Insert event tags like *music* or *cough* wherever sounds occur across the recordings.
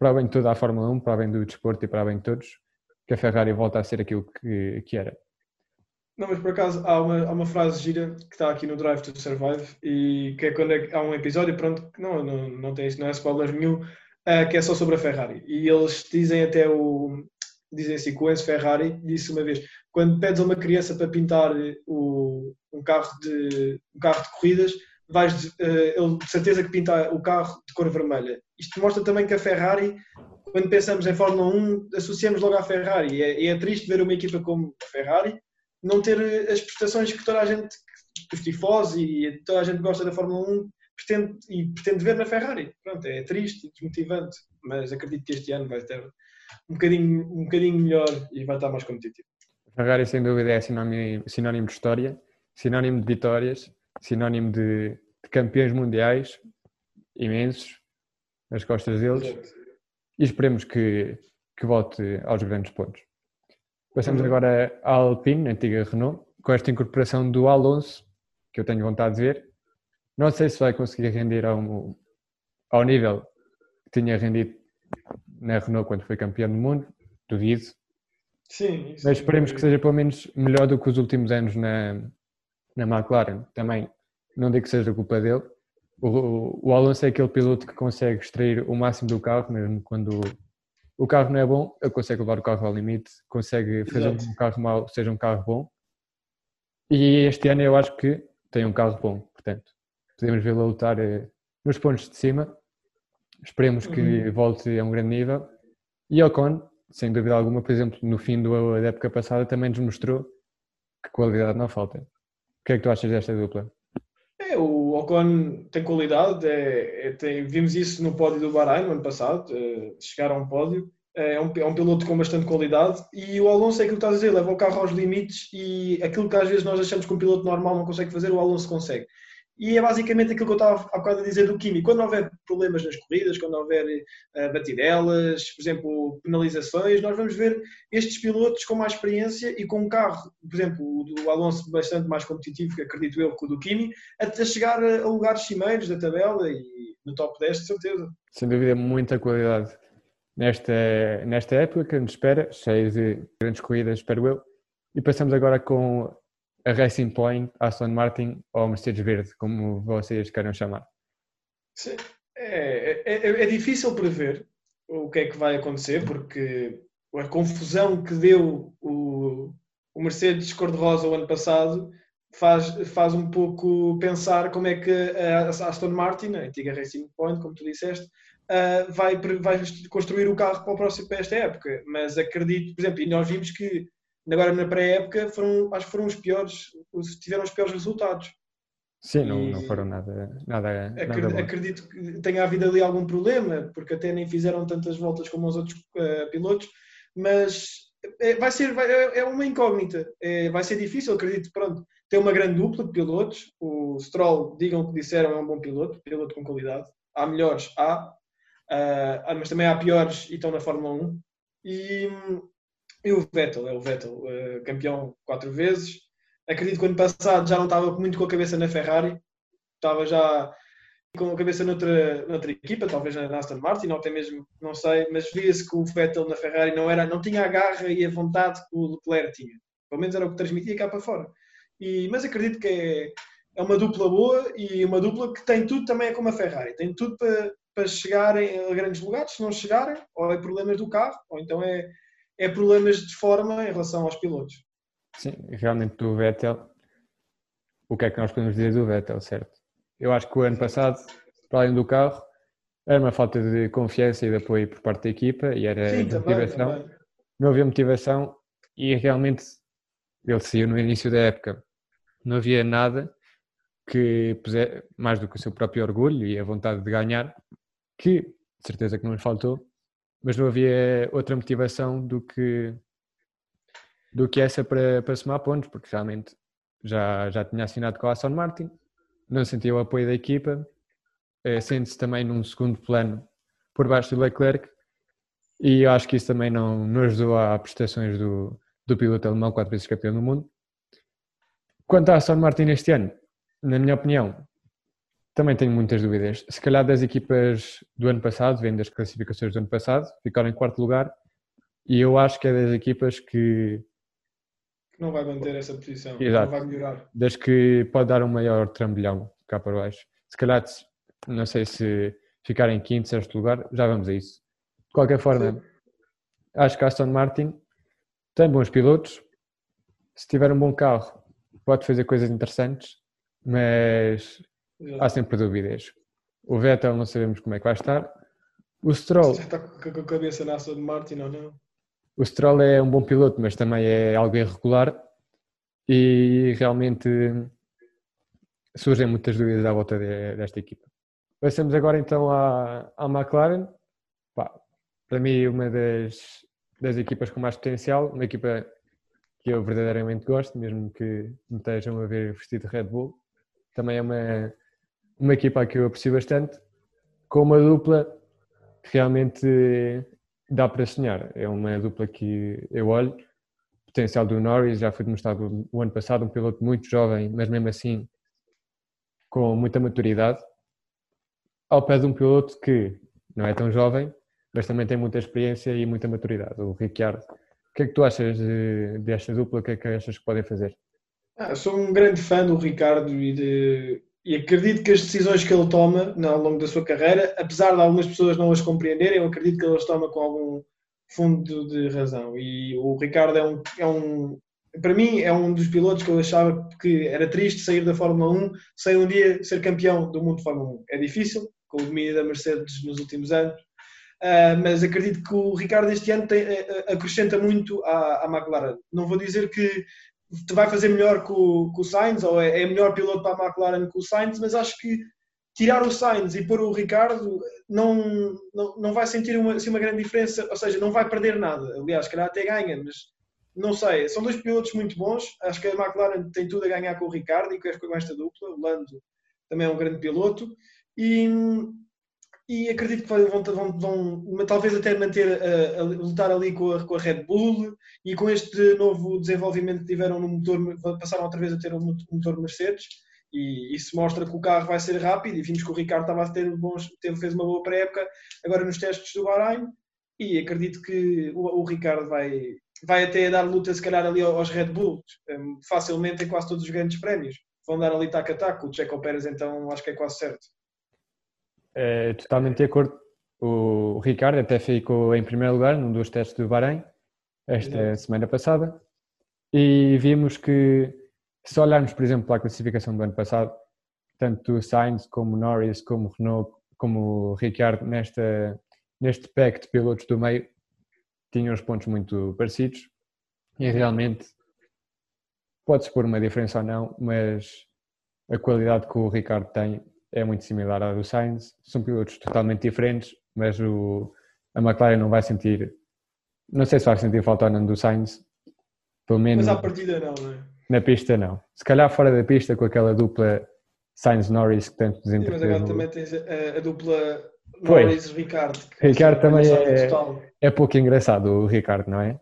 para bem de toda a Fórmula 1, para bem do desporto e para bem de todos, que a Ferrari volta a ser aquilo que, que era. Não, mas por acaso há uma, há uma frase gira que está aqui no Drive to Survive e que é quando é, há um episódio, pronto, não, não, não tem não é spoiler nenhum, uh, que é só sobre a Ferrari. E eles dizem até o. Dizem assim que o Enzo Ferrari disse uma vez: quando pedes a uma criança para pintar o, um, carro de, um carro de corridas, vais, uh, ele de certeza que pinta o carro de cor vermelha. Isto mostra também que a Ferrari quando pensamos em Fórmula 1, associamos logo à Ferrari. E é, é, triste ver uma equipa como a Ferrari não ter eh, as prestações que toda a gente, os tifosi e toda a gente gosta da Fórmula 1 pretende, e pretende ver na Ferrari. Pronto, é triste e desmotivante, mas acredito que este ano vai ter um bocadinho, um bocadinho melhor e vai estar mais competitivo. A Ferrari, sem dúvida, é sinónimo, sinónimo de história, sinónimo de vitórias, sinónimo de, de campeões mundiais imensos nas costas deles Exato. e esperemos que, que volte aos grandes pontos. Passamos uhum. agora à Alpine, antiga Renault, com esta incorporação do Alonso, que eu tenho vontade de ver. Não sei se vai conseguir render ao, ao nível que tinha rendido na Renault quando foi campeão do mundo, duvido. Sim, Mas esperemos é... que seja pelo menos melhor do que os últimos anos na, na McLaren. Também não digo que seja culpa dele. O, o Alonso é aquele piloto que consegue extrair o máximo do carro, mesmo quando o carro não é bom, ele consegue levar o carro ao limite, consegue fazer Exato. um carro mau seja um carro bom. E este ano eu acho que tem um carro bom, portanto, podemos vê-lo lutar eh, nos pontos de cima. Esperemos que uhum. volte a um grande nível. E Ocon, sem dúvida alguma, por exemplo, no fim do, da época passada, também nos mostrou que qualidade não falta. O que é que tu achas desta dupla? É, o Ocon tem qualidade, é, é, tem, vimos isso no pódio do Bahrein no ano passado, é, chegar a um pódio, é um, é um piloto com bastante qualidade e o Alonso é aquilo que estás a dizer, leva o carro aos limites e aquilo que às vezes nós achamos que um piloto normal não consegue fazer, o Alonso consegue. E é basicamente aquilo que eu estava há bocado a dizer do Kimi. Quando houver problemas nas corridas, quando houver uh, batidelas, por exemplo, penalizações, nós vamos ver estes pilotos com mais experiência e com um carro, por exemplo, o do Alonso bastante mais competitivo, que acredito eu, que o do Kimi, a, a chegar a, a lugares cimeiros da tabela e no top 10, de certeza. Sem dúvida, muita qualidade nesta, nesta época que nos espera, cheia de grandes corridas, espero eu. E passamos agora com a Racing Point, Aston Martin ou Mercedes Verde, como vocês queiram chamar? É, é, é, é, difícil prever o que é que vai acontecer, porque a confusão que deu o, o Mercedes cor-de-rosa o ano passado faz, faz um pouco pensar como é que a Aston Martin, a antiga Racing Point, como tu disseste, vai, vai construir o carro para, o próximo, para esta época. Mas acredito, por exemplo, e nós vimos que agora na pré-época foram, acho que foram os piores, tiveram os piores resultados. Sim, não, não foram nada, nada, acredito, nada acredito que tenha havido ali algum problema, porque até nem fizeram tantas voltas como os outros uh, pilotos, mas é, vai ser, vai, é, é uma incógnita, é, vai ser difícil, acredito, pronto, tem uma grande dupla de pilotos, o Stroll, digam o que disseram, é um bom piloto, piloto com qualidade, há melhores, há, uh, mas também há piores e estão na Fórmula 1, e e o Vettel, é o Vettel, uh, campeão quatro vezes. Acredito que ano passado já não estava muito com a cabeça na Ferrari, estava já com a cabeça noutra, noutra equipa, talvez na Aston Martin, ou até mesmo, não sei, mas via-se que o Vettel na Ferrari não, era, não tinha a garra e a vontade que o Leclerc tinha. Pelo menos era o que transmitia cá para fora. E, mas acredito que é, é uma dupla boa e uma dupla que tem tudo também como a Ferrari. Tem tudo para, para chegarem a grandes lugares. Se não chegarem, ou é problemas do carro, ou então é é problemas de forma em relação aos pilotos. Sim, realmente do Vettel, o que é que nós podemos dizer do Vettel, certo? Eu acho que o ano passado, para além do carro, era uma falta de confiança e de apoio por parte da equipa e era Sim, motivação. Também. Não havia motivação e realmente ele saiu no início da época. Não havia nada que pusesse, mais do que o seu próprio orgulho e a vontade de ganhar, que de certeza que não lhe faltou, mas não havia outra motivação do que do que essa para, para somar pontos, porque realmente já, já tinha assinado com a Aston Martin, não sentia o apoio da equipa, eh, sente-se também num segundo plano por baixo do Leclerc, e eu acho que isso também não, não ajudou às prestações do, do piloto alemão, quatro vezes campeão do mundo. Quanto à Aston Martin este ano, na minha opinião, também tenho muitas dúvidas. Se calhar das equipas do ano passado, vendo das classificações do ano passado, ficaram em quarto lugar e eu acho que é das equipas que. Não vai manter essa posição, Exato. não vai melhorar. Das que pode dar um maior trambolhão cá para baixo. Se calhar, não sei se ficar em quinto, sexto lugar, já vamos a isso. De qualquer forma, Sim. acho que a Aston Martin tem bons pilotos. Se tiver um bom carro, pode fazer coisas interessantes, mas há sempre dúvidas. O Vettel não sabemos como é que vai estar. O Stroll. Já está com a cabeça na Aston Martin ou não? O Stroll é um bom piloto, mas também é algo irregular e realmente surgem muitas dúvidas à volta de, desta equipa. Passamos agora então à, à McLaren. Pá, para mim, uma das, das equipas com mais potencial, uma equipa que eu verdadeiramente gosto, mesmo que me estejam a ver vestido de Red Bull. Também é uma, uma equipa que eu aprecio bastante, com uma dupla que realmente dá para sonhar. É uma dupla que eu olho. Potencial do Norris já foi demonstrado o ano passado, um piloto muito jovem, mas mesmo assim com muita maturidade, ao pé de um piloto que não é tão jovem, mas também tem muita experiência e muita maturidade, o Ricciardo. O que é que tu achas de, desta dupla? O que é que achas que podem fazer? Ah, sou um grande fã do Ricardo e, de, e acredito que as decisões que ele toma ao longo da sua carreira, apesar de algumas pessoas não as compreenderem, eu acredito que ele as toma com algum fundo de razão. E o Ricardo é um, é um para mim é um dos pilotos que eu achava que era triste sair da Fórmula 1 sem um dia ser campeão do mundo de Fórmula 1. É difícil, com o domínio da Mercedes nos últimos anos, uh, mas acredito que o Ricardo este ano tem, uh, acrescenta muito à, à, McLaren. Não vou dizer que vai fazer melhor com, com o Sainz, ou é, é melhor piloto para a McLaren que o Sainz, mas acho que tirar o Sainz e pôr o Ricardo não, não, não vai sentir uma, assim, uma grande diferença, ou seja, não vai perder nada. Aliás, calhar até ganha, mas não sei, são dois pilotos muito bons. Acho que a McLaren tem tudo a ganhar com o Ricardo e com esta dupla. O Lando também é um grande piloto. E, e acredito que vão, vão, vão, talvez até manter a, a, lutar ali com a, com a, Red Bull e com este novo desenvolvimento que tiveram no motor, passaram outra vez a ter um motor Mercedes. E isso mostra que o carro vai ser rápido e vimos que o Ricardo estava a ter bons, teve, fez uma boa pré-época. Agora nos testes do Bahrein e acredito que o, o Ricardo vai, vai até dar luta se calhar ali aos Red Bulls um, facilmente em quase todos os grandes prémios. Vão dar ali tac a tac, o Checo Pérez então acho que é quase certo é, totalmente de acordo. O Ricardo até ficou em primeiro lugar num dos testes do Bahrein, esta semana passada, e vimos que, se olharmos, por exemplo, para a classificação do ano passado, tanto o Sainz como o Norris, como o Renault, como o Ricardo, nesta, neste pack de pilotos do meio, tinham os pontos muito parecidos, e realmente pode-se pôr uma diferença ou não, mas a qualidade que o Ricardo tem é muito similar à do Sainz. São pilotos totalmente diferentes, mas o, a McLaren não vai sentir. Não sei se vai sentir falta ou não do Sainz. Pelo menos. Mas à partida não, não é? Na pista não. Se calhar fora da pista com aquela dupla Sainz-Norris que tanto nos Mas agora também tens a, a dupla Norris-Ricardo. Ricardo também é, é pouco engraçado, o Ricardo, não é?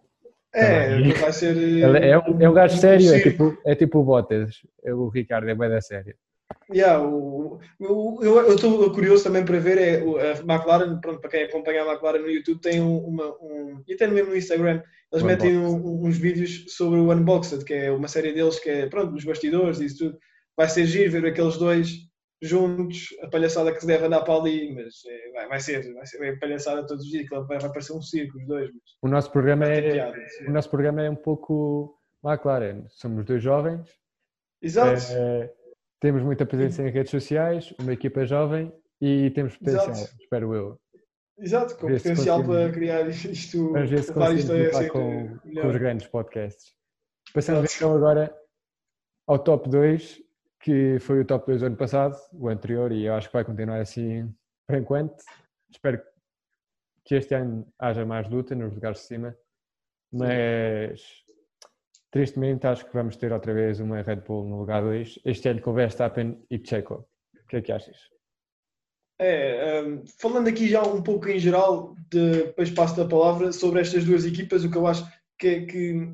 É, vai ser. É, um, é um gajo sério, é tipo, é tipo o Bottas. O Ricardo é bem da série. Yeah, o, o, eu estou curioso também para ver é, a McLaren, pronto, para quem acompanha a McLaren no YouTube, tem uma, um, e até mesmo no Instagram, eles metem um, uns vídeos sobre o Unboxed, que é uma série deles que é, pronto, nos bastidores e isso tudo. Vai ser giro ver aqueles dois juntos, a palhaçada que se deve andar para ali, mas é, vai, vai, ser, vai ser é palhaçada todos os dias, vai, vai parecer um circo os dois. o nosso programa é, piada, o nosso programa é um pouco McLaren, somos dois jovens. Exato. É, temos muita presença em redes sociais, uma equipa jovem e temos potencial, Exato. espero eu. Exato, com potencial para criar isto. Vamos ver se conseguimos assim, com, com os grandes podcasts. Passamos então agora ao top 2, que foi o top 2 do ano passado, o anterior, e eu acho que vai continuar assim por enquanto. Espero que este ano haja mais luta nos lugares de cima, mas Tristemente, acho que vamos ter outra vez uma Red Bull no lugar 2, este ano com Verstappen e Checo. O que é que achas? É, um, falando aqui já um pouco em geral, depois passo a palavra sobre estas duas equipas, o que eu acho que, que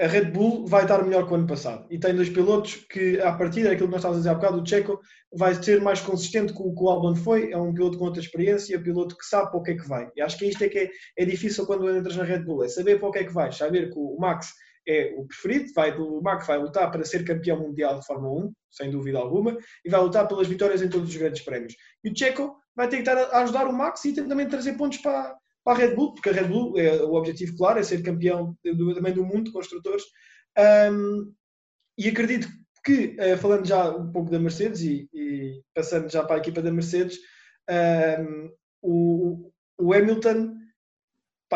a Red Bull vai estar melhor que o ano passado. E tem dois pilotos que, a partir daquilo que nós estávamos a dizer há bocado, o Checo vai ser mais consistente com o que o Albon foi. É um piloto com outra experiência, piloto que sabe para o que é que vai. E acho que isto é que é, é difícil quando entras na Red Bull, é saber para o que é que vais. Saber que o Max é o preferido, vai, o Max vai lutar para ser campeão mundial de Fórmula 1, sem dúvida alguma, e vai lutar pelas vitórias em todos os grandes prémios. E o Checo vai a ajudar o Max e também trazer pontos para, para a Red Bull, porque a Red Bull, é, o objetivo claro é ser campeão do, também do mundo de construtores. Um, e acredito que, uh, falando já um pouco da Mercedes e, e, passando já para a equipa da Mercedes, um, o, o Hamilton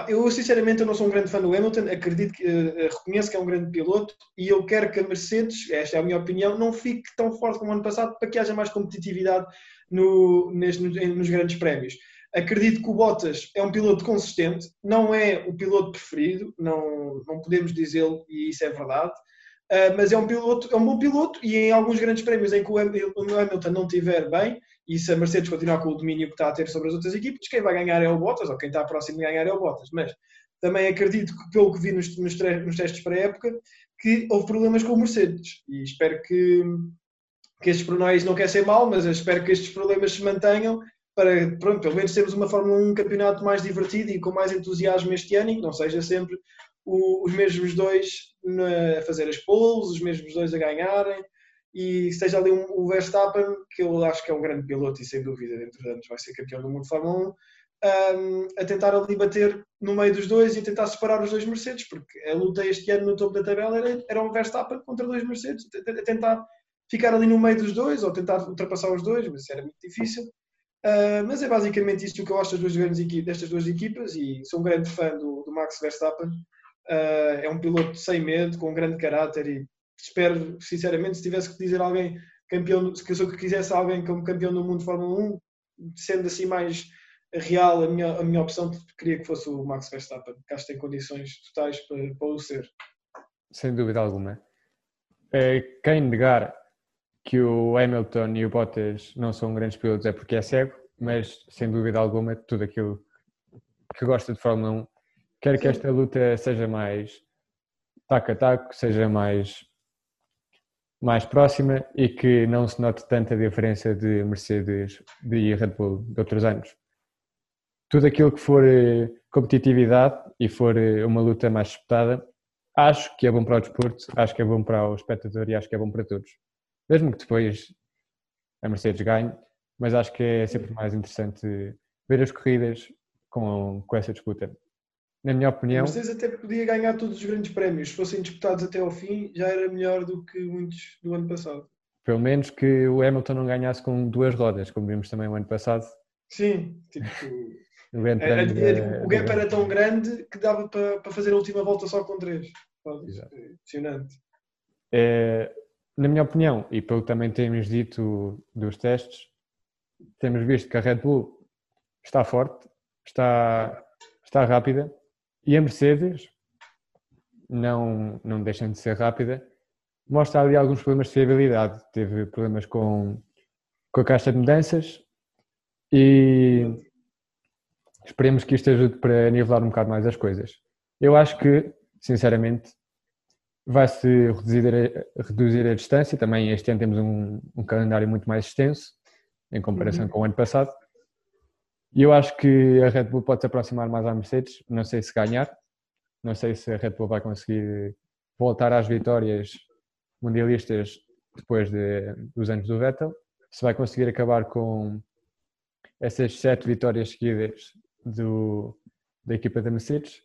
eu sinceramente eu não sou um grande fã do Hamilton, acredito que uh, reconheço que é um grande piloto e eu quero que a Mercedes, esta é a minha opinião, não fique tão forte como ano passado para que haja mais competitividade no, neste, nos grandes prémios. Acredito que o Bottas é um piloto consistente, não é o piloto preferido, não, não podemos dizê-lo e isso é verdade, uh, mas é um piloto, é um bom piloto e em alguns grandes prémios em que o Hamilton não estiver bem, e se a Mercedes continuar com o domínio que está a ter sobre as outras equipes, quem vai ganhar é o Bottas, ou quem está próximo de ganhar é o Bottas. Mas também acredito que, pelo que vi nos, nos, nos testes para a época, que houve problemas com o Mercedes. E espero que, que estes problemas, não quer ser mal, mas espero que estes problemas se mantenham para, pronto, pelo menos termos uma Fórmula 1 um campeonato mais divertido e com mais entusiasmo este ano e que não seja sempre o, os mesmos dois a fazer as poles, os mesmos dois a ganharem e esteja ali um, o Verstappen, que eu acho que é um grande piloto e sem dúvida dentro de anos vai ser campeão do mundo de Fórmula 1, um, a tentar ali bater no meio dos dois e a tentar separar os dois Mercedes, porque a luta este ano no topo da tabela era, era um Verstappen contra dois Mercedes, a tentar ficar ali no meio dos dois ou tentar ultrapassar os dois, mas era muito difícil. Uh, mas é basicamente isto que eu gosto das duas grandes equipas, destas duas equipas e sou um grande fã do, do Max Verstappen. Uh, é um piloto sem medo, com um grande caráter e espero, sinceramente, se tivesse que dizer alguém campeão, se eu quisesse alguém como campeão do mundo de Fórmula 1, sendo assim mais real, a minha, a minha opção queria que fosse o Max Verstappen, que acho que tem condições totais para, para o ser. Sem dúvida alguma. É, quem negar que o Hamilton e o Bottas não são grandes pilotos é porque é cego, mas sem dúvida alguma, tudo aquilo que gosta de Fórmula 1 quer que esta luta seja mais taco a taco, seja mais mais próxima e que não se note tanta diferença de Mercedes e Red Bull de outros anos. Tudo aquilo que for eh, competitividade e for eh, uma luta mais disputada, acho que é bom para o desporto, acho que é bom para o espectador e acho que é bom para todos. Mesmo que depois a Mercedes ganhe, mas acho que é sempre mais interessante ver as corridas com, com essa disputa na minha opinião. A Mercedes até podia ganhar todos os grandes prémios, se fossem disputados até ao fim, já era melhor do que muitos do ano passado. Pelo menos que o Hamilton não ganhasse com duas rodas, como vimos também o ano passado. Sim, tipo, *laughs* o, era, era, o gap era tão grande que dava para, para fazer a última volta só com três. Impressionante. É, na minha opinião, e pelo que também temos dito dos testes, temos visto que a Red Bull está forte, está, está rápida, e a Mercedes, não, não deixando de ser rápida, mostra ali alguns problemas de fiabilidade. Teve problemas com, com a caixa de mudanças e esperemos que isto ajude para nivelar um bocado mais as coisas. Eu acho que, sinceramente, vai-se reduzir a, reduzir a distância. Também este ano temos um, um calendário muito mais extenso em comparação uhum. com o ano passado. E eu acho que a Red Bull pode se aproximar mais à Mercedes. Não sei se ganhar, não sei se a Red Bull vai conseguir voltar às vitórias mundialistas depois de, dos anos do Vettel, se vai conseguir acabar com essas sete vitórias seguidas do, da equipa da Mercedes.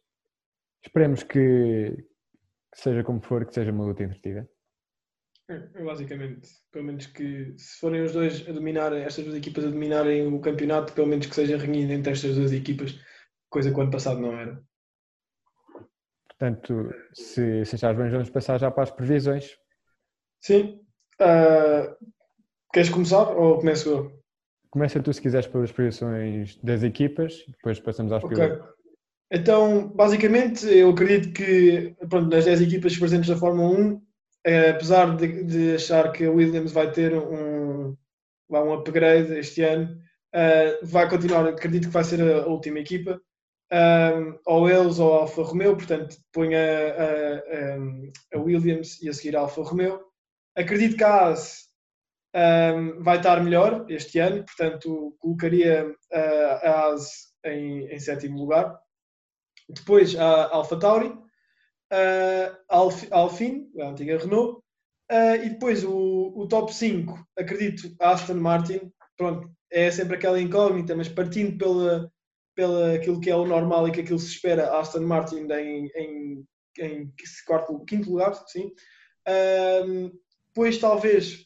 Esperemos que, que seja como for, que seja uma luta entretida. É, basicamente, pelo menos que se forem os dois a dominar, estas duas equipas a dominarem o campeonato, pelo menos que seja renhido entre estas duas equipas, coisa que o ano passado não era. Portanto, se, se achares bem, vamos passar já para as previsões. Sim. Uh, queres começar ou começo eu? Começa tu se quiseres pelas previsões das equipas, depois passamos às okay. Então, basicamente, eu acredito que pronto, nas 10 equipas presentes da Fórmula 1 é, apesar de, de, achar que a Williams vai ter um, um upgrade este ano, uh, vai continuar, acredito que vai ser a, última equipa. um, ou eles ou Alfa Romeo, portanto ponho a, a, a, Williams e a seguir a Alfa Romeo. Acredito que a AS um, vai estar melhor este ano, portanto colocaria a, a em, em, sétimo lugar. Depois a Alfa Tauri, a Alfine, a antiga Renault, uh, e depois o, o top 5, acredito, Aston Martin, pronto, é sempre aquela incógnita, mas partindo pela, pela aquilo que é o normal e que aquilo se espera, Aston Martin em, em, em quarto, quinto lugar, sim. Um, depois talvez,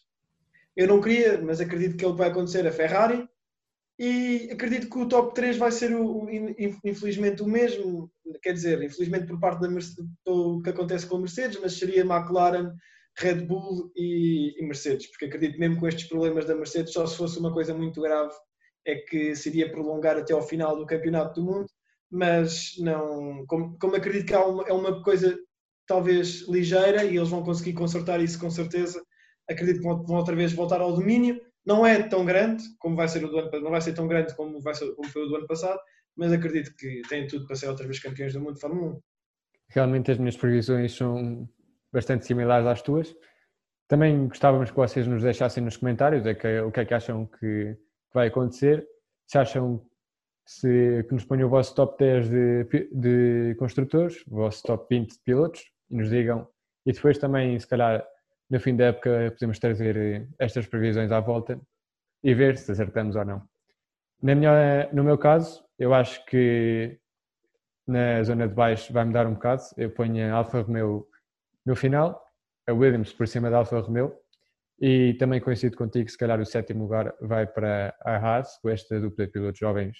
eu não queria, mas acredito que ele vai acontecer, a Ferrari. E acredito que o top 3 vai ser, o, infelizmente, o mesmo. Quer dizer, infelizmente por parte da Mercedes, do que acontece com a Mercedes, mas seria McLaren, Red Bull e, e, Mercedes, porque acredito mesmo com estes problemas da Mercedes, só se fosse uma coisa muito grave, é que seria prolongar até ao final do Campeonato do Mundo, mas não, como, como acredito que uma, é uma coisa talvez ligeira e eles vão conseguir consertar isso com certeza, acredito que vão outra vez voltar ao domínio, não é tão grande como vai ser o do ano, não vai ser tão grande como, vai ser, como foi o do ano passado, mas acredito que têm tudo para ser outra vez campeões do mundo de Fórmula 1. Realmente as minhas previsões são bastante similares às tuas. Também gostávamos que vocês nos deixassem nos comentários é que, o que é que acham que vai acontecer. Se acham se, que nos ponham o vosso top 10 de, de construtores, o vosso top 20 de pilotos e nos digam. E depois também, se calhar, no fim da época, podemos trazer estas previsões à volta e ver se acertamos ou não. Na minha, no meu caso, eu acho que na zona de baixo vai mudar um bocado. Eu ponho a Alfa Romeo no final, a Williams por cima da Alfa Romeo e também coincido contigo, se calhar o sétimo lugar vai para a Haas, com esta dupla de pilotos jovens,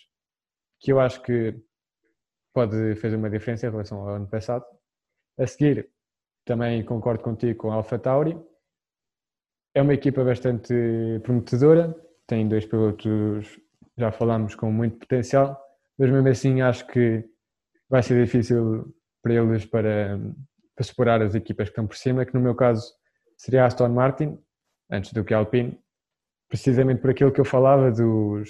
que eu acho que pode fazer uma diferença em relação ao ano passado. A seguir, também concordo contigo com a Alfa Tauri. É uma equipa bastante prometedora, tem dois pilotos, já falámos, com muito potencial, mas mesmo assim acho que vai ser difícil para eles para para superar as equipas que estão por cima, que no meu caso seria a Aston Martin, antes do que a Alpine, precisamente por aquilo que eu falava dos,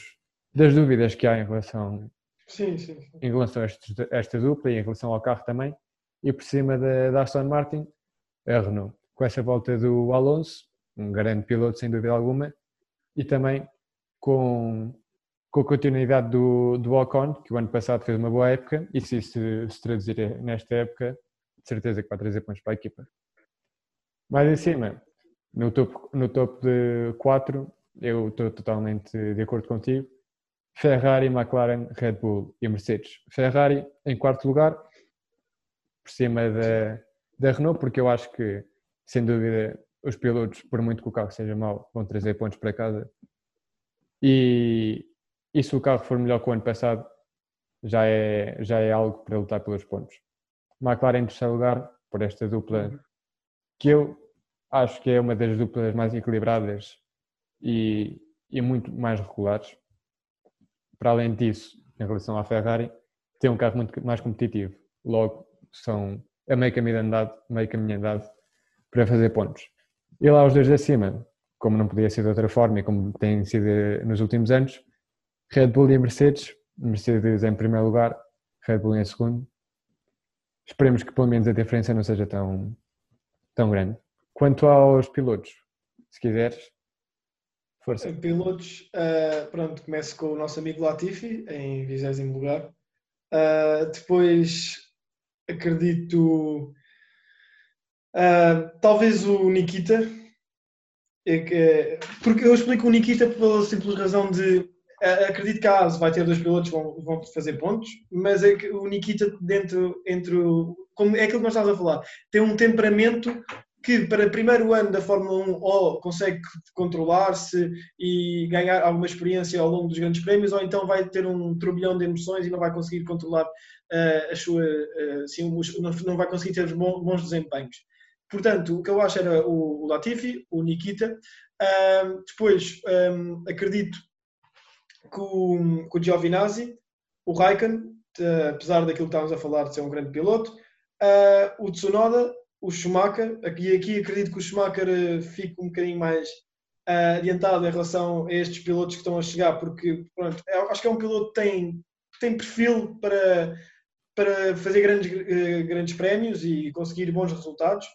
das dúvidas que há em relação, sim, sim, sim. Em relação a, a, esta dupla e em relação ao carro também, e por cima da, da Aston Martin, a Renault. Com essa volta do Alonso, um grande piloto sem dúvida alguma, e também com, com a continuidade do, do Ocon, que o ano passado fez uma boa época, e se isso se traduzir nesta época, de certeza que vai trazer pontos para a equipa. Mais em cima, no topo, no topo de 4, eu estou totalmente de acordo contigo. Ferrari, McLaren, Red Bull e Mercedes. Ferrari em quarto lugar, por cima da, da Renault, porque eu acho que, sem dúvida, os pilotos, por muito que o carro seja mau, vão trazer pontos para casa. E, e se o carro for melhor que o ano passado, já é, já é algo para lutar pelos pontos. McLaren em terceiro lugar, por esta dupla, que eu acho que é uma das duplas mais equilibradas e, e muito mais regulares. Para além disso, em relação à Ferrari, tem um carro muito mais competitivo. Logo, são a meio caminho andado, meio caminho andado para fazer pontos. E lá os dois de acima, como não podia ser de outra forma e como tem sido nos últimos anos, Red Bull e Mercedes, Mercedes em primeiro lugar, Red Bull em segundo, esperemos que pelo menos a diferença não seja tão, tão grande. Quanto aos pilotos, se quiseres, força. Pilotos, uh, pronto, começo com o nosso amigo Latifi, em 20 lugar. Uh, depois, acredito, uh, talvez o Nikita, é que, porque eu explico o Nikita pela simples razão de acredito que a ASE vai ter dois pilotos que vão, vão fazer pontos, mas é que o Nikita dentro entre como é aquilo que nós estávamos a falar, tem um temperamento que para primeiro ano da Fórmula 1 ou consegue controlar-se e ganhar alguma experiência ao longo dos grandes prémios, ou então vai ter um turbilhão de emoções e não vai conseguir controlar uh, a sua, uh, assim, não vai conseguir ter bons, desempenhos. Portanto, o que eu acho era o, o Latifi, o Nikita. Depois, acredito com, com o Giovinazzi, o Raikkonen, apesar daquilo que estávamos a falar de ser um grande piloto, uh, o Tsunoda, o Schumacher, aqui, aqui acredito que o Schumacher uh, fique um bocadinho mais adiantado em relação a estes pilotos que estão a chegar, porque pronto, é, acho que é um piloto que tem tem perfil para, para fazer grandes, eh, grandes prémios e conseguir bons resultados.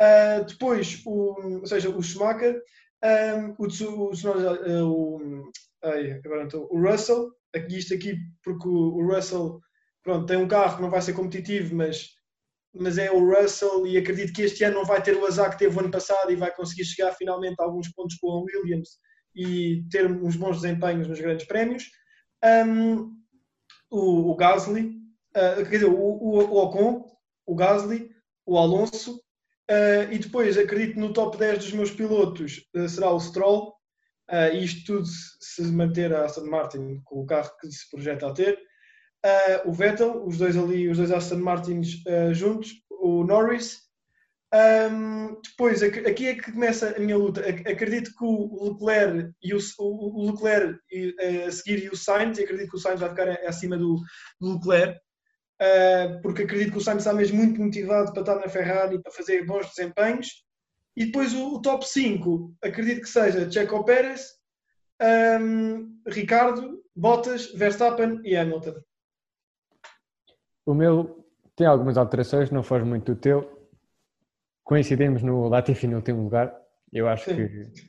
Uh, depois, o, ou seja, o Schumacher, um, o, o, o, agora então, o Russell, aqui, isto aqui porque o, Russell pronto, tem um carro que não vai ser competitivo, mas, mas é o Russell e acredito que este ano não vai ter o azar que teve o ano passado e vai conseguir chegar finalmente a alguns pontos com o Williams e ter uns bons desempenhos nos grandes prémios. Um, o, o Gasly, uh, quer dizer, o, o, o Ocon, o Gasly, o Alonso, Uh, e depois, acredito no top 10 dos meus pilotos uh, será o Stroll, e isto tudo se manter a Aston Martin com o carro que se projeta a ter. o Vettel, os dois ali, os dois Aston Martins juntos, o Norris. Um, depois, aqui é que começa a minha luta. Acredito que o Leclerc e o, o Leclerc a seguir e o Sainz, acredito que o Sainz vai ficar acima do, do Leclerc. Uh, porque acredito que o Sainz está mesmo muito motivado para estar na Ferrari, para fazer bons desempenhos. E depois o, o top 5, acredito que seja Checo Pérez, um, Ricardo, Bottas, Verstappen e Hamilton. O meu tem algumas alterações, não foge muito do teu. Coincidimos no Latifi no último lugar. Eu acho Sim. que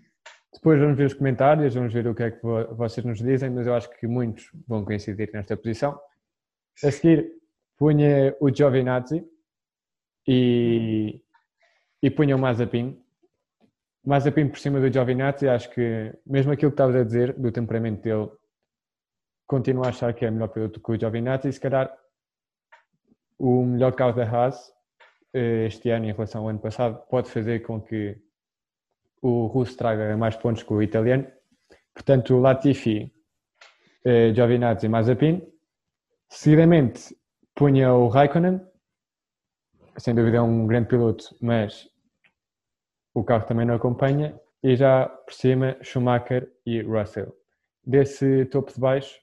depois vamos ver os comentários, vamos ver o que é que vocês nos dizem, mas eu acho que muitos vão coincidir nesta posição. A seguir, punha o Giovinazzi e, e punha o Mazepin. Mazepin por cima do Giovinazzi, acho que mesmo aquilo que estavas a dizer do temperamento dele, continuo a achar que é melhor piloto que o Giovinazzi e se calhar o melhor carro da Haas eh, este ano em relação ao ano passado pode fazer com que o russo traga mais pontos que o italiano. Portanto, Latifi, eh, Giovinazzi e Mazepin. Seguidamente, punha o Raikkonen, sem dúvida é um grande piloto, mas o carro também não acompanha, e já por cima Schumacher e Russell. Desse topo de baixo,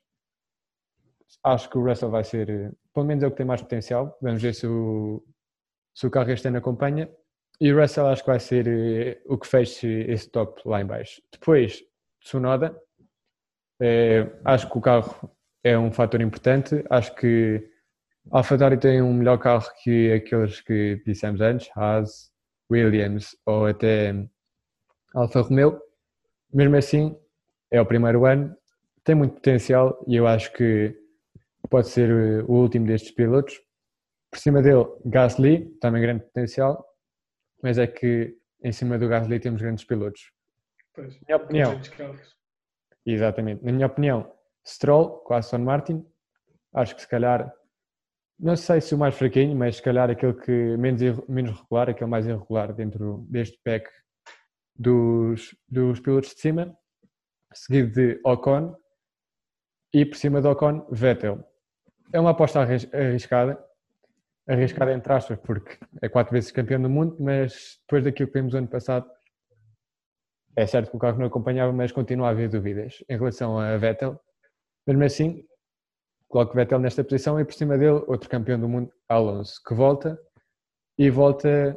acho que o Russell vai ser, pelo menos é o que tem mais potencial, vamos ver se o, se o carro este ano acompanha, e o Russell acho que vai ser eh, o que feche esse top lá em baixo. Depois, Tsunoda, é, acho que o carro é um fator importante, acho que AlphaTauri tem um melhor carro que aqueles que dissemos antes, Haas, Williams ou até Alfa Romeo. Mesmo assim, é o primeiro ano, tem muito potencial e eu acho que pode ser o último destes pilotos. Por cima dele, Gasly, também grande potencial, mas é que em cima do Gasly temos grandes pilotos. Pois, na minha opinião, exatamente, na minha opinião, Stroll com a Aston Martin, acho que se calhar não sei se o mais fraquinho, mas se calhar aquele que menos, menos regular, aquele mais irregular dentro deste pack dos, dos pilotos de cima, seguido de Ocon e por cima de Ocon, Vettel. É uma aposta arriscada, arriscada entre aspas, porque é quatro vezes campeão do mundo, mas depois daquilo que vimos ano passado, é certo que o carro não acompanhava, mas continua a haver dúvidas em relação a Vettel. Mesmo assim, coloco Vettel nesta posição e por cima dele outro campeão do mundo, Alonso, que volta e volta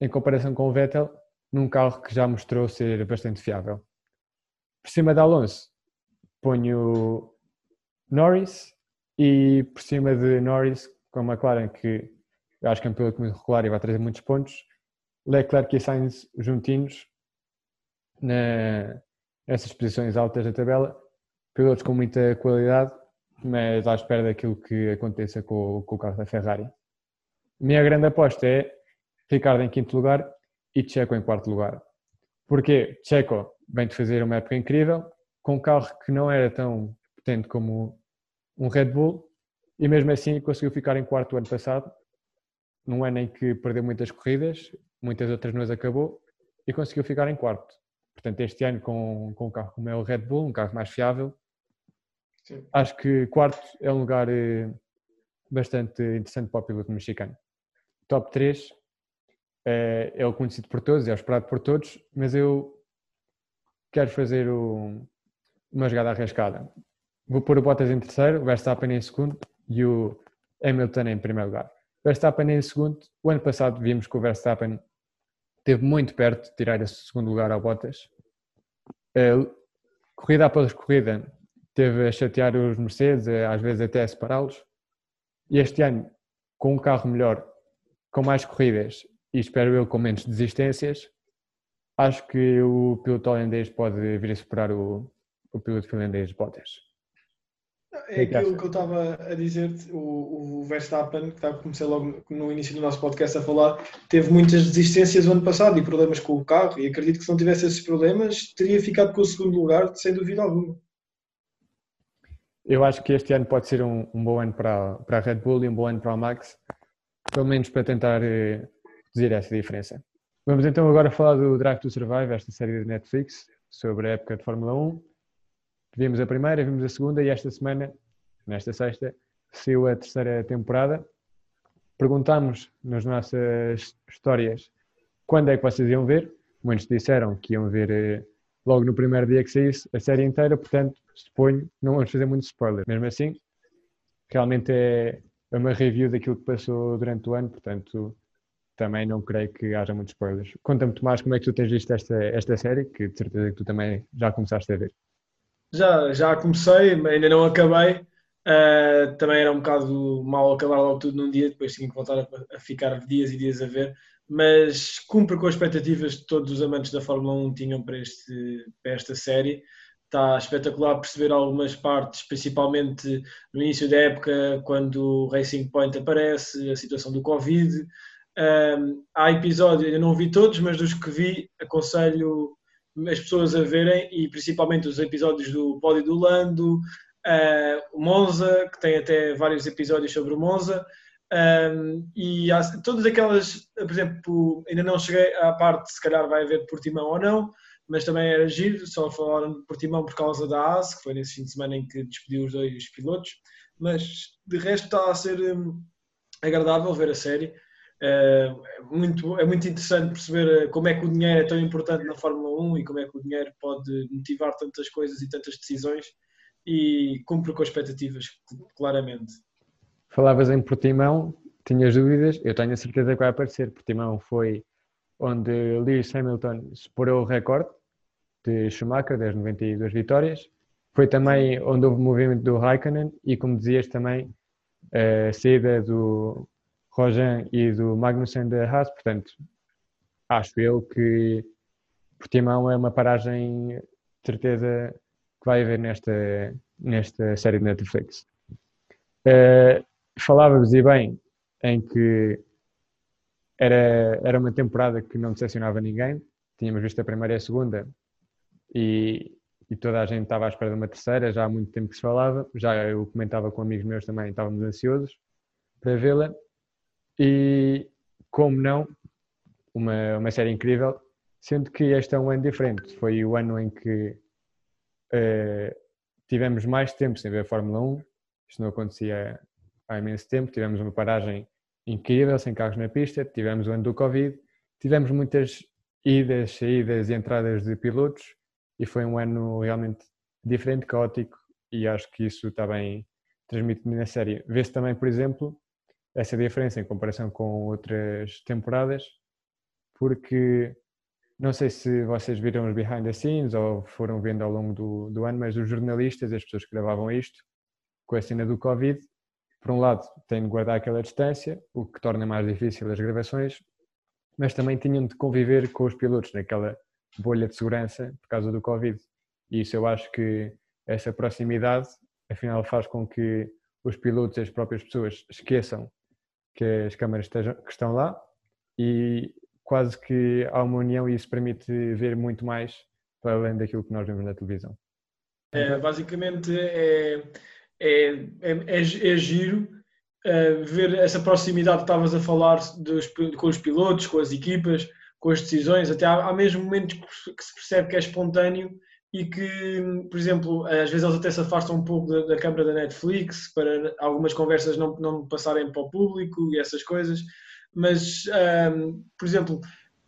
em comparação com o Vettel num carro que já mostrou ser bastante fiável. Por cima de Alonso ponho Norris e por cima de Norris com a McLaren que eu acho que é um piloto muito regular e vai trazer muitos pontos Leclerc e Sainz juntinhos na, nessas posições altas da tabela pilotos com muita qualidade mas à espera daquilo que aconteça com, com o carro da Ferrari. Minha grande aposta é Ricardo em quinto lugar e Checo em quarto lugar. Porquê? Checo vem de fazer uma época incrível, com um carro que não era tão potente como um Red Bull, e mesmo assim conseguiu ficar em quarto ano passado, num ano em que perdeu muitas corridas, muitas outras não as acabou, e conseguiu ficar em quarto. Portanto, este ano com, com um carro como é o Red Bull, um carro mais fiável, Sim. Acho que quarto é um lugar eh, bastante interessante para o piloto mexicano. Top 3 é, é o conhecido por todos, é o esperado por todos, mas eu quero fazer o, uma jogada arriscada. Vou pôr o Bottas em terceiro, o Verstappen em segundo e o Hamilton em primeiro lugar. Verstappen em segundo. O ano passado vimos que o Verstappen esteve muito perto de tirar esse segundo lugar ao Bottas. Uh, corrida após corrida, teve a chatear os Mercedes, às vezes até a separá-los. E este ano, com um carro melhor, com mais corridas e espero eu com menos desistências, acho que o piloto holandês pode vir a superar o, o piloto finlandês Bottas. É aquilo que eu estava a dizer, o, o Verstappen, que estava, comecei logo no início do nosso podcast a falar, teve muitas desistências no ano passado e problemas com o carro, e acredito que se não tivesse esses problemas, teria ficado com o segundo lugar, sem dúvida alguma. Eu acho que este ano pode ser um, um bom ano para, para a Red Bull e um bom ano para a Max, pelo menos para tentar eh, reduzir essa diferença. Vamos então agora falar do Drive to Survive, esta série de Netflix, sobre a época de Fórmula 1 Vimos a primeira, vimos a segunda e esta semana, nesta sexta, saiu a terceira temporada. Perguntámos nas nossas histórias quando é que vocês iam ver. Muitos disseram que iam ver eh, logo no primeiro dia que saísse a série inteira, portanto, suponho, não vamos fazer muito spoiler. Mesmo assim, realmente é uma review daquilo que passou durante o ano, portanto, também não creio que haja muitos spoilers. Conta-me, Tomás, como é que tu tens visto esta, esta série, que de certeza que tu também já começaste a ver. Já, já comecei, ainda não acabei. Uh, também era um bocado mal acabar logo tudo num dia, depois tinha que voltar a, a, ficar dias e dias a ver. Mas cumpre com as expectativas que todos os amantes da Fórmula 1 tinham para, este, para esta série. Está espetacular perceber algumas partes, principalmente no início da época, quando o Racing Point aparece, a situação do Covid. Um, há episódios, ainda não vi todos, mas dos que vi, aconselho as pessoas a verem, e principalmente os episódios do Pódio do Lando, uh, o Monza, que tem até vários episódios sobre o Monza, um, e há, todas aquelas, por exemplo, ainda não cheguei à parte se calhar vai haver Portimão ou não, mas também era giro, só falaram de Portimão por causa da AS, que foi nesse fim de semana em que despediu os dois pilotos, mas de resto está a ser um, agradável ver a série. É muito, é muito interessante perceber eh, como é que o dinheiro é tão importante na Fórmula 1 e como é que o dinheiro pode motivar tantas coisas e tantas decisões e cumpre com as expectativas, claramente. Falavas em Portimão, tinhas dúvidas, eu tenho a certeza que vai aparecer. Portimão foi onde Lewis Hamilton superou o recorde de Schumacher, das 92 vitórias. Foi também onde houve o movimento do Raikkonen e, como dizias também, a saída do Rojan e do Magnussen da Haas, portanto, acho eu que Portimão é uma paragem de certeza que vai haver nesta, nesta série de Netflix. Uh, Falávamos e bem em que era, era uma temporada que não decepcionava ninguém, tínhamos visto a primeira e a segunda e, e toda a gente estava à espera de uma terceira, já há muito tempo que se falava, já eu comentava com amigos meus também, estávamos ansiosos para vê-la. E, como não, uma, uma série incrível, sendo que este é um ano diferente. Foi o ano em que uh, tivemos mais tempo sem ver a Fórmula 1, isto não acontecia há imenso tempo. Tivemos uma paragem incrível, sem carros na pista, tivemos o ano do Covid, tivemos muitas idas, saídas e entradas de pilotos e foi um ano realmente diferente, caótico e acho que isso está bem transmitido na série. Vê-se também, por exemplo, essa diferença em comparação com outras temporadas, porque não sei se vocês viram os behind the scenes ou foram vendo ao longo do, do ano, mas os jornalistas, as pessoas que gravavam isto, com a cena do Covid, por um lado, têm de guardar aquela distância, o que torna mais difícil as gravações, mas também tinham de conviver com os pilotos naquela bolha de segurança por causa do Covid. E isso eu acho que essa proximidade, afinal, faz com que os pilotos e as próprias pessoas esqueçam que as câmaras estejam, que estão lá e quase que há uma união e isso permite ver muito mais para além daquilo que nós vemos na televisão. É, basicamente é, é, é, é, é giro uh, ver essa proximidade que estavas a falar dos, com os pilotos, com as equipas, com as decisões, até há, há mesmo momentos que se percebe que é espontâneo e que, por exemplo, às vezes eles até se afastam um pouco da, da câmara da Netflix para algumas conversas não, não passarem para o público e essas coisas. Mas, um, por exemplo,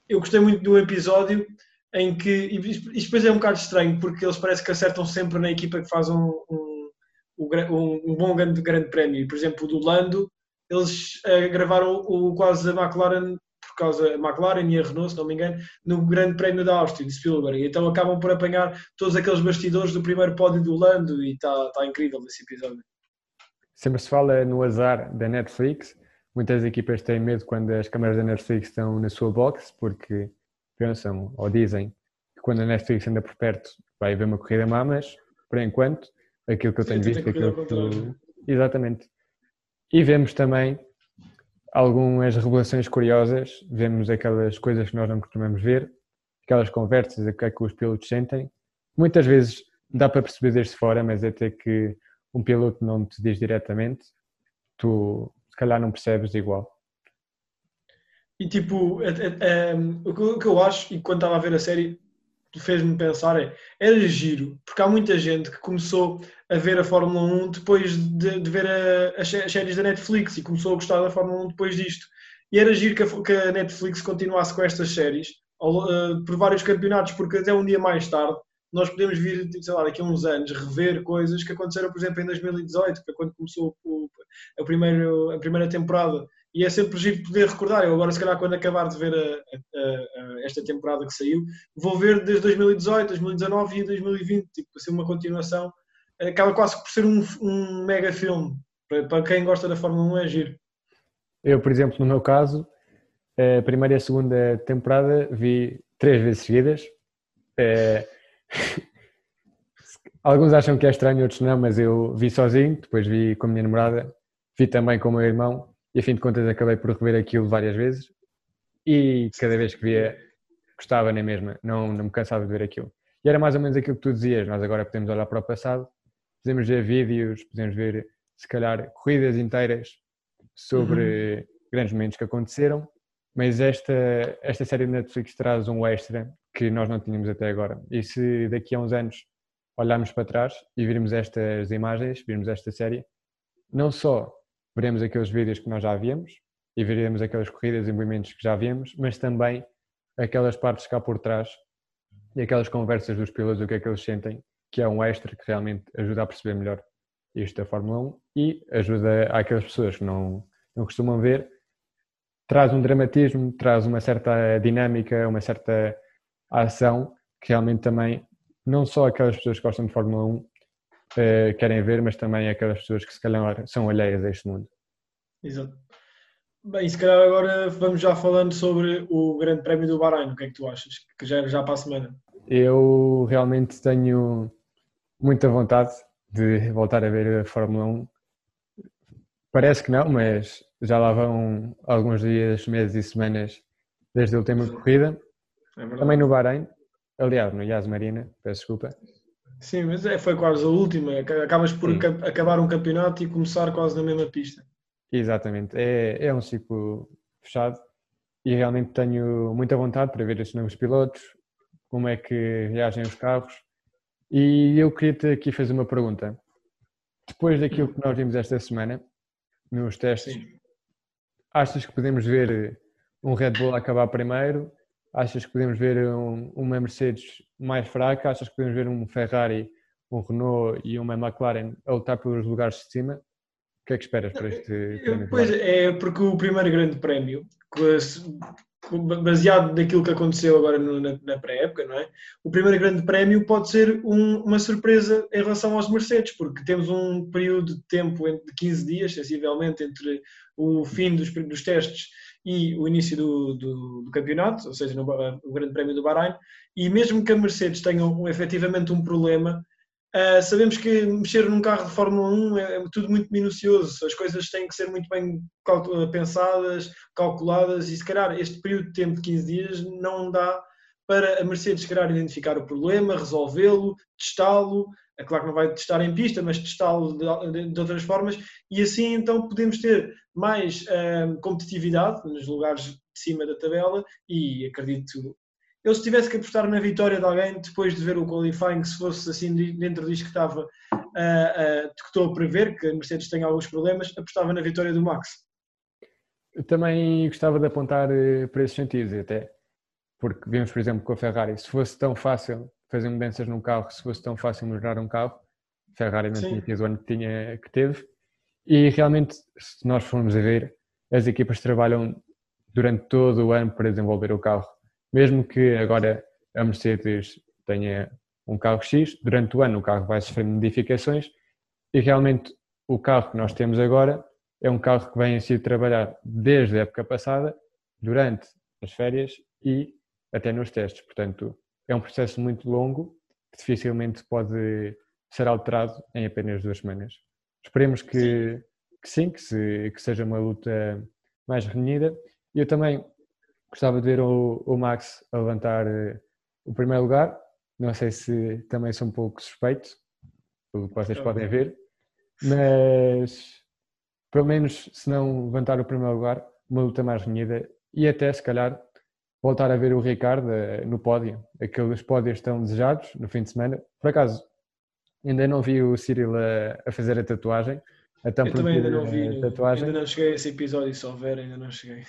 eu gostei muito do episódio em que, e depois é um bocado estranho, porque eles parece que acertam sempre na equipa que faz um, um, um, bom grande, grande prémio. Por exemplo, o do Lando, eles uh, gravaram o, quase a McLaren por causa da McLaren e a Renault, se não me engano, no Grande Prémio da Áustria, de Spielberg. Então acabam por apanhar todos aqueles bastidores do primeiro pódio do Lando e está tá incrível esse episódio. Sempre se fala no azar da Netflix. Muitas equipas têm medo quando as câmaras da Netflix estão na sua box, porque pensam ou dizem que quando a Netflix anda por perto vai haver uma corrida má, mas por enquanto, aquilo que eu tenho Sim, visto, aquilo que Exatamente. E vemos também algumas revelações curiosas, vemos aquelas coisas que nós não costumamos ver, aquelas conversas, o que é que os pilotos sentem. Muitas vezes dá para perceber desde fora, mas até que um piloto não te diz diretamente, tu se calhar não percebes igual. E tipo, é, é, é, o que eu acho, e quando estava a ver a série, fez-me pensar é, era giro, porque há muita gente que começou a ver a Fórmula 1 depois de, de ver as séries da Netflix e começou a gostar da Fórmula 1 depois disto. E era giro que a, que a Netflix continuasse com estas séries uh, por vários campeonatos, porque até um dia mais tarde nós podemos vir, sei lá, daqui a uns anos, rever coisas que aconteceram, por exemplo, em 2018, que foi quando começou o, a, primeiro, a primeira temporada e é sempre giro poder recordar. Eu agora, se calhar, quando acabar de ver a, a, a, esta temporada que saiu, vou ver desde 2018, 2019 e 2020, tipo, ser uma continuação. Acaba quase por ser um, um mega filme. Para, para quem gosta da Fórmula 1 é giro. Eu, por exemplo, no meu caso, a primeira e a segunda temporada vi três vezes seguidas. É... *laughs* Alguns acham que é estranho, outros não, mas eu vi sozinho, depois vi com a minha namorada, vi também com o meu irmão e a fim de contas acabei por rever aquilo várias vezes e cada vez que via gostava nem mesma, não, não me cansava de ver aquilo. E era mais ou menos aquilo que tu dizias, nós agora podemos olhar para o passado, podemos ver vídeos, podemos ver se calhar corridas inteiras sobre uhum. grandes momentos que aconteceram, mas esta, esta série de Netflix traz um extra que nós não tínhamos até agora. E se daqui a uns anos olharmos para trás e virmos estas imagens, virmos esta série, não só veremos aqueles vídeos que nós já víamos e veremos aquelas corridas e movimentos que já víamos, mas também aquelas partes cá por trás e aquelas conversas dos pilotos, o que é que eles sentem, que é um extra que realmente ajuda a perceber melhor isto da Fórmula 1 e ajuda aquelas pessoas que não, não costumam ver, traz um dramatismo, traz uma certa dinâmica, uma certa ação que realmente também, não só aquelas pessoas que gostam de Fórmula 1 uh, querem ver, mas também aquelas pessoas que se calhar são alheias a este mundo. Exato. Bem, se calhar agora vamos já falando sobre o Grande Prémio do Bahrein. O que é que tu achas? Que já, já para a semana. Eu realmente tenho muita vontade de voltar a ver a Fórmula 1. Parece que não, mas já lá vão alguns dias, meses e semanas desde tema de corrida. É Também no Bahrein, aliás, no Yas Marina, peço desculpa. Sim, mas é, foi quase a última. Acabas por acabar um campeonato e começar quase na mesma pista. Exatamente. É, é um ciclo fechado e realmente tenho muita vontade para ver estes novos pilotos, como é que reagem os carros. E eu queria-te aqui fazer uma pergunta. Depois daquilo que nós vimos esta semana, nos testes, Sim. achas que podemos ver um Red Bull acabar primeiro Achas que podemos ver um, uma Mercedes mais fraca? Achas que podemos ver um Ferrari, um Renault e uma McLaren a lutar pelos lugares de cima? O que é que esperas para este prémio? Pois é, porque o primeiro grande prémio, baseado naquilo que aconteceu agora na, na pré-época, não é? O primeiro grande prémio pode ser um, uma surpresa em relação aos Mercedes, porque temos um período de tempo de 15 dias, sensivelmente, entre o fim dos, dos testes e o início do, do, do campeonato, ou seja, no, o Grande Prémio do Bahrein, e mesmo que a Mercedes tenha um, efetivamente um problema, uh, sabemos que mexer num carro de Fórmula 1 é, é, tudo muito minucioso, as coisas têm que ser muito bem pensadas, calculadas, e se calhar este período de tempo de 15 dias não dá para a Mercedes, se calhar, identificar o problema, resolvê-lo, testá-lo, é claro que não vai testar em pista, mas testá-lo de, de, outras formas, e assim então podemos ter mais um, competitividade nos lugares de cima da tabela e acredito. Eu, se tivesse que apostar na vitória de alguém depois de ver o qualifying, se fosse assim dentro disto que estava, uh, uh, que estou a prever, que a Mercedes tem alguns problemas, apostava na vitória do Max. Eu também gostava de apontar eh, para esses sentidos, até porque vimos, por exemplo, com a Ferrari, se fosse tão fácil fazer mudanças num carro se fosse tão fácil melhorar um carro. Ferrari não tinha tido o ano que, tinha, que teve. E realmente, se nós formos a ver, as equipas trabalham durante todo o ano para desenvolver o carro. Mesmo que agora a Mercedes tenha um carro X, durante o ano o carro vai sofrer modificações e realmente o carro que nós temos agora é um carro que vem a ser trabalhado desde a época passada, durante as férias e até nos testes. Portanto, é um processo muito longo que dificilmente pode ser alterado em apenas duas semanas. Esperemos que sim, que, sim, que, se, que seja uma luta mais renhida. Eu também gostava de ver o, o Max a levantar eh, o primeiro lugar. Não sei se também sou um pouco suspeito, pelo que vocês podem ver, mas pelo menos se não levantar o primeiro lugar, uma luta mais renhida e até se calhar voltar a ver o Ricardo eh, no pódio. Aqueles pódios estão desejados no fim de semana. Por acaso, ainda não vi o Cyril a, a fazer a tatuagem. Eu também ainda não vi, tatuagem. ainda não cheguei a esse episódio, se houver, ainda não cheguei.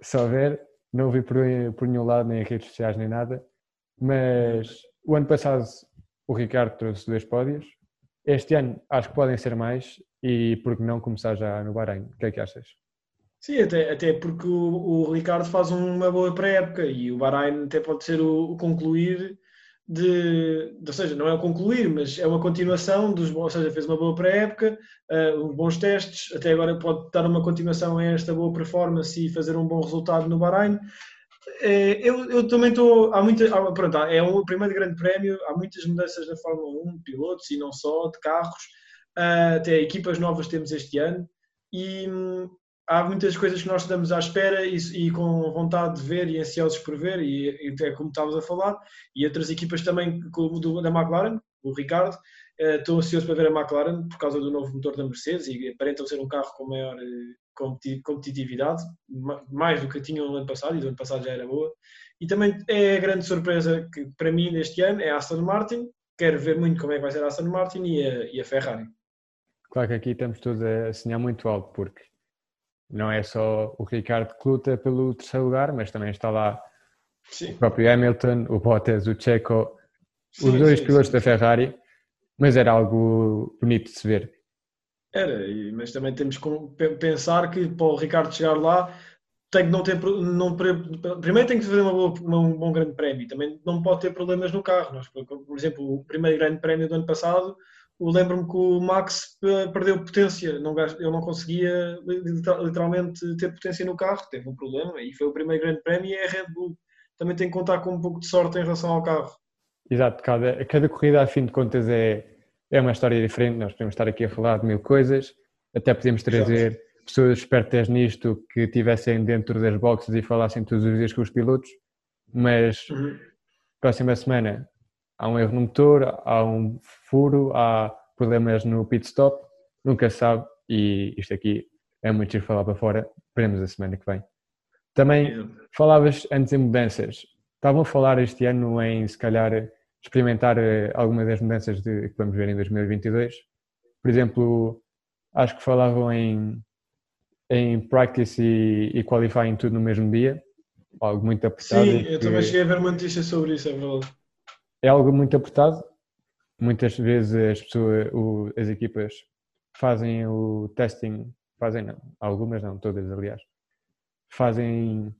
Se houver, não vi por, por nenhum lado, nem em redes sociais, nem nada. Mas o ano passado o Ricardo trouxe dois pódios. Este ano acho que podem ser mais e por que não começar já no Bahrein? O que é que achas? Sim, até, até porque o, o Ricardo faz uma boa pré-época e o Bahrein até pode ser o, o concluir de, ou seja, não é o concluir, mas é uma continuação dos ou seja, fez uma boa pré-época, uh, bons testes, até agora pode dar uma continuação a esta boa performance e fazer um bom resultado no Bahrein. É, eu, eu, também estou. Há muita, há, pronto, é o primeiro grande prémio, há muitas mudanças na Fórmula 1, pilotos e não só, de carros, uh, até equipas novas temos este ano. E hum, há muitas coisas que nós estamos à espera e, e, com vontade de ver e ansiosos por ver, e, e até como estávamos a falar, e outras equipas também, como do, da McLaren, o Ricardo, uh, estou ansioso para ver a McLaren por causa do novo motor da Mercedes e aparentam ser um carro com maior competitividade, mais do que tinham no ano passado, e do ano passado já era boa. E também é a grande surpresa que para mim neste ano é a Aston Martin. Quero ver muito como é que vai ser a Aston Martin e a, e a Ferrari. Claro que aqui estamos todos a sonhar muito alto, porque não é só o Ricardo que luta pelo terceiro lugar, mas também está lá sim. o próprio Hamilton, o Bottas, o Checo, sim, os dois sim, pilotos da Ferrari, mas era algo bonito de se ver. Era, mas também temos que pensar que para o Ricardo chegar lá tem que não ter não, primeiro tem que fazer uma boa, uma, um bom grande prémio, também não pode ter problemas no carro. Nós, por exemplo, o primeiro grande prémio do ano passado, lembro-me que o Max perdeu potência, não, ele não conseguia literalmente ter potência no carro, teve um problema e foi o primeiro grande prémio e é a Red Bull. Também tem que contar com um pouco de sorte em relação ao carro. Exato, cada, cada corrida, a fim de contas, é, é uma história diferente. Nós podemos estar aqui a falar de mil coisas, até podemos trazer Exato. pessoas espertas nisto que estivessem dentro das boxes e falassem todos os dias com os pilotos, mas uhum. próxima semana há um erro no motor, há um furo, há problemas no pit stop, nunca se sabe e isto aqui é muito giro falar para fora, veremos a semana que vem. Também falavas antes em mudanças, estavam a falar este ano em se calhar experimentar eh, algumas das mudanças de, que vamos ver em 2022. Por exemplo, acho que falavam em, em practice e, e qualifying tudo no mesmo dia, algo muito apertado. Sim, eu também cheguei a ver uma notícia sobre isso, é verdade. É algo muito apertado. Muitas vezes as pessoas, o, as equipas fazem o testing, fazem não, algumas não, todas aliás, fazem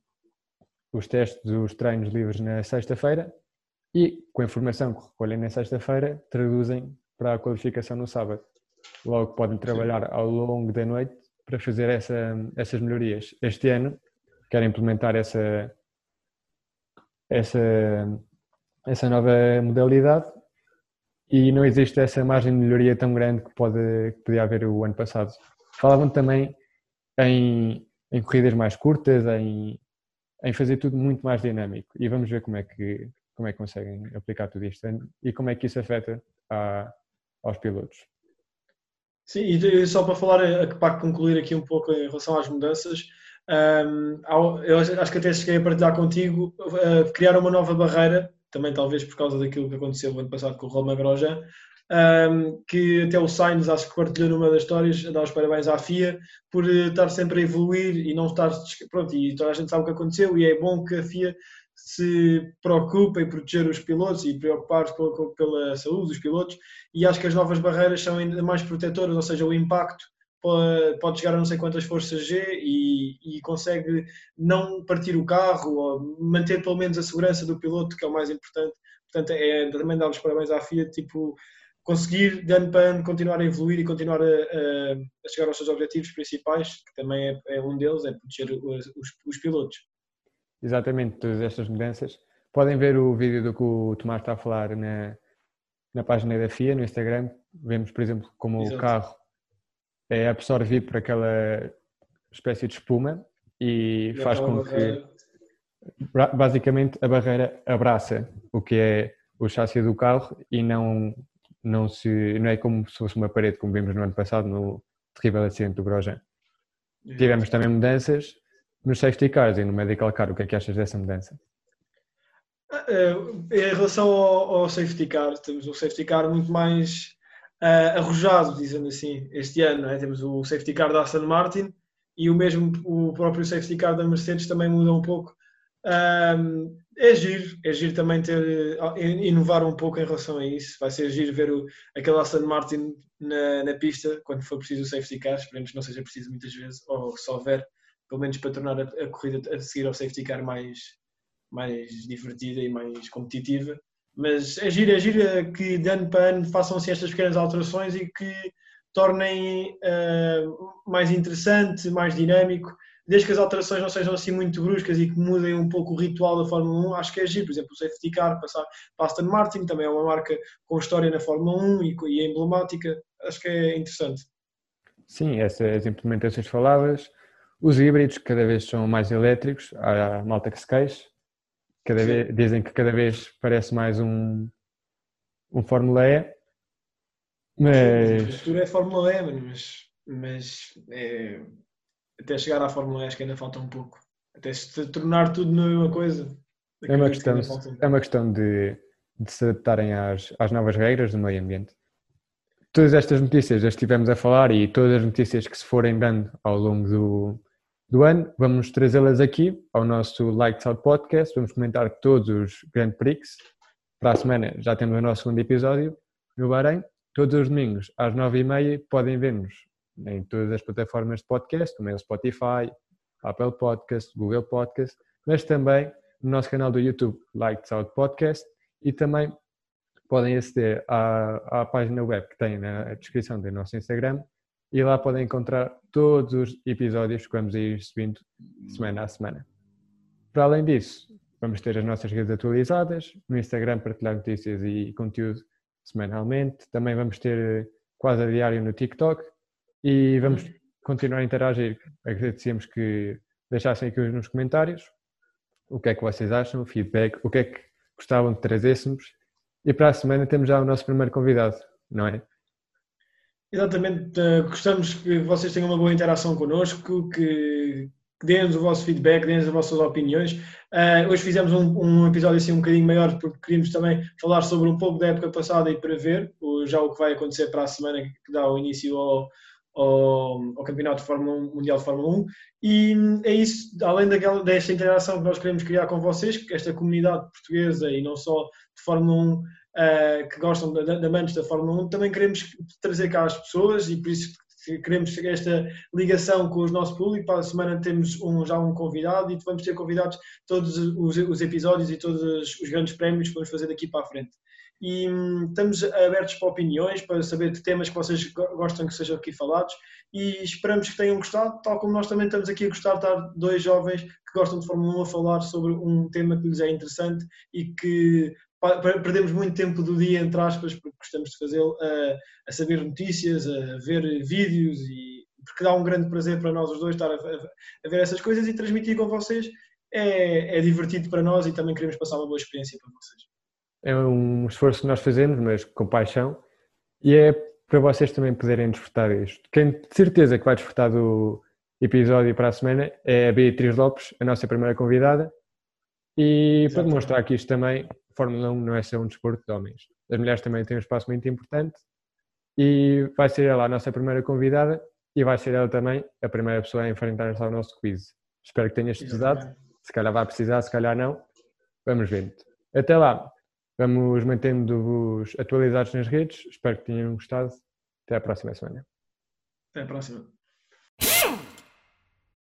os testes, os treinos livres na sexta-feira e, com a informação que recolhem na sexta-feira, traduzem para a qualificação no sábado. Logo podem trabalhar ao longo da noite para fazer essa, essas melhorias. Este ano quero implementar essa, essa, essa nova modalidade e não existe essa margem de melhoria tão grande que, pode, que podia haver o ano passado. Falavam também em, em corridas mais curtas, em, em fazer tudo muito mais dinâmico e vamos ver como é que como é que conseguem aplicar tudo isto e como é que isso afeta a, aos pilotos. Sim, e só para falar, para concluir aqui um pouco em relação às mudanças, eu acho que até cheguei a partilhar contigo, uh, criar uma nova barreira, também talvez por causa daquilo que aconteceu no ano passado com o Roma Grosjean, um, que até o Sainz acho que partilhou numa das histórias, dar os parabéns à FIA por eh, estar sempre a evoluir e não estar, pronto, e toda a gente sabe o que aconteceu e é bom que a FIA se preocupa em proteger os pilotos e preocupar-se pela, pela, saúde dos pilotos e acho que as novas barreiras são ainda mais protetoras, ou seja, o impacto pode chegar a não sei quantas forças G e, e, consegue não partir o carro ou manter pelo menos a segurança do piloto, que é o mais importante. Portanto, é também dar os parabéns à FIA, tipo, conseguir, de ano para ano, continuar a evoluir e continuar a, a, a chegar aos seus objetivos principais, que também é, é um deles, é proteger os, os, os, pilotos. Exatamente, todas estas mudanças. Podem ver o vídeo do que o Tomás está a falar na, na página da FIA, no Instagram. Vemos, por exemplo, como Exato. o carro é absorvido por aquela espécie de espuma e, e faz com que basicamente a barreira abraça o que é o chassi do carro e não não se não é como se fosse uma parede como vimos no ano passado no terrível acidente do Grosjean. Tivemos também mudanças nos safety cars e no medical car. O que é que achas dessa mudança? Eh, em relação ao, ao safety car, temos o safety car muito mais uh, arrojado, dizendo assim, este ano. É? Temos o safety car da Aston Martin e o mesmo o próprio safety car da Mercedes também muda um pouco. Um, é giro, é giro também ter, inovar um pouco em relação a isso. Vai ser giro ver o, aquele Aston Martin na, na pista quando for preciso o safety car. Esperemos que não seja preciso muitas vezes, ou só houver, pelo menos para tornar a, a corrida a seguir ao safety car mais, mais divertida e mais competitiva. Mas é giro, é giro que de ano para ano façam-se estas pequenas alterações e que tornem uh, mais interessante, mais dinâmico, desde que as alterações não sejam assim muito bruscas e que mudem um pouco o ritual da Fórmula 1, acho que é giro. Por exemplo, o safety car passar para Aston Martin, também é uma marca com história na Fórmula 1 e, e é emblemática, acho que é interessante. Sim, essas implementações falavas, os híbridos cada vez são mais elétricos, há malta que se queixa, Cada vez, dizem que cada vez parece mais um, um Fórmula E. Mas. A futuro é Fórmula E, mas, mas é, até chegar à Fórmula E acho que ainda falta um pouco. Até se tornar tudo na mesma coisa. É uma questão, um é uma questão de, de se adaptarem às, às novas regras do meio ambiente. Todas estas notícias já estivemos a falar e todas as notícias que se forem dando ao longo do, do ano. Vamos trazê-las aqui ao nosso Lights Out Podcast. Vamos comentar todos os Grand Prix. Para a semana já temos o nosso segundo episódio no Bahrein. Todos os domingos às nove e meia podem ver-nos em todas as plataformas de podcast, como é o Spotify, Apple Podcast, Google Podcast, mas também no nosso canal do YouTube Lights Out Podcast e também podem aceder à, à página web que tem na descrição do nosso Instagram e lá podem encontrar todos os episódios que vamos ir subindo semana a semana. Para além disso, vamos ter as nossas redes atualizadas, no Instagram partilhar notícias e conteúdo semanalmente, também vamos ter quase a diário no TikTok e vamos continuar a interagir. Agradecemos que deixassem aqui nos comentários o que é que vocês acham, feedback, o que é que gostavam de trazêssemos e para a semana temos já o nosso primeiro convidado, não é? Exatamente, uh, gostamos que vocês tenham uma boa interação connosco, que, que deem-nos o vosso feedback, deem-nos as vossas opiniões. Uh, hoje fizemos um, um, episódio assim um bocadinho maior porque queríamos também falar sobre um pouco da época passada e prever o, já o que vai acontecer para a semana que dá o início ao, ao, ao, Campeonato de Fórmula 1, Mundial de Fórmula 1 e é isso, além daquela, desta interação que nós queremos criar com vocês, esta comunidade portuguesa e não só de Fórmula 1 uh, que gostam de, de, da Fórmula 1, também queremos trazer cá as pessoas e por isso queremos esta ligação com o nosso público. Para a semana temos um, já um convidado e vamos ter convidados todos os, os, episódios e todos os grandes prémios que vamos fazer daqui para a frente. E hum, estamos abertos para opiniões, para saber de temas que vocês gostam que sejam aqui falados e esperamos que tenham gostado, tal como nós também estamos aqui a gostar de estar dois jovens que gostam de Fórmula 1 a falar sobre um tema que lhes é interessante e que perdemos muito tempo do dia, entre aspas, porque gostamos de fazê-lo, a, a, saber notícias, a ver vídeos, e porque dá um grande prazer para nós os dois estar a, a ver essas coisas e transmitir com vocês. É, é, divertido para nós e também queremos passar uma boa experiência para vocês. É um esforço que nós fazemos, mas com paixão, e é para vocês também poderem desfrutar disto. Quem de certeza que vai desfrutar do episódio para a semana é a Beatriz Lopes, a nossa primeira convidada, e Exatamente. para demonstrar que isto também Fórmula 1 não é só um desporto de homens. As mulheres também têm um espaço muito importante e vai ser ela a nossa primeira convidada e vai ser ela também a primeira pessoa a enfrentar-se ao nosso quiz. Espero que tenhas estudado. Se calhar vai precisar, se calhar não. Vamos vendo. Até lá. Vamos mantendo-vos atualizados nas redes. Espero que tenham gostado. Até à próxima semana. Até a próxima.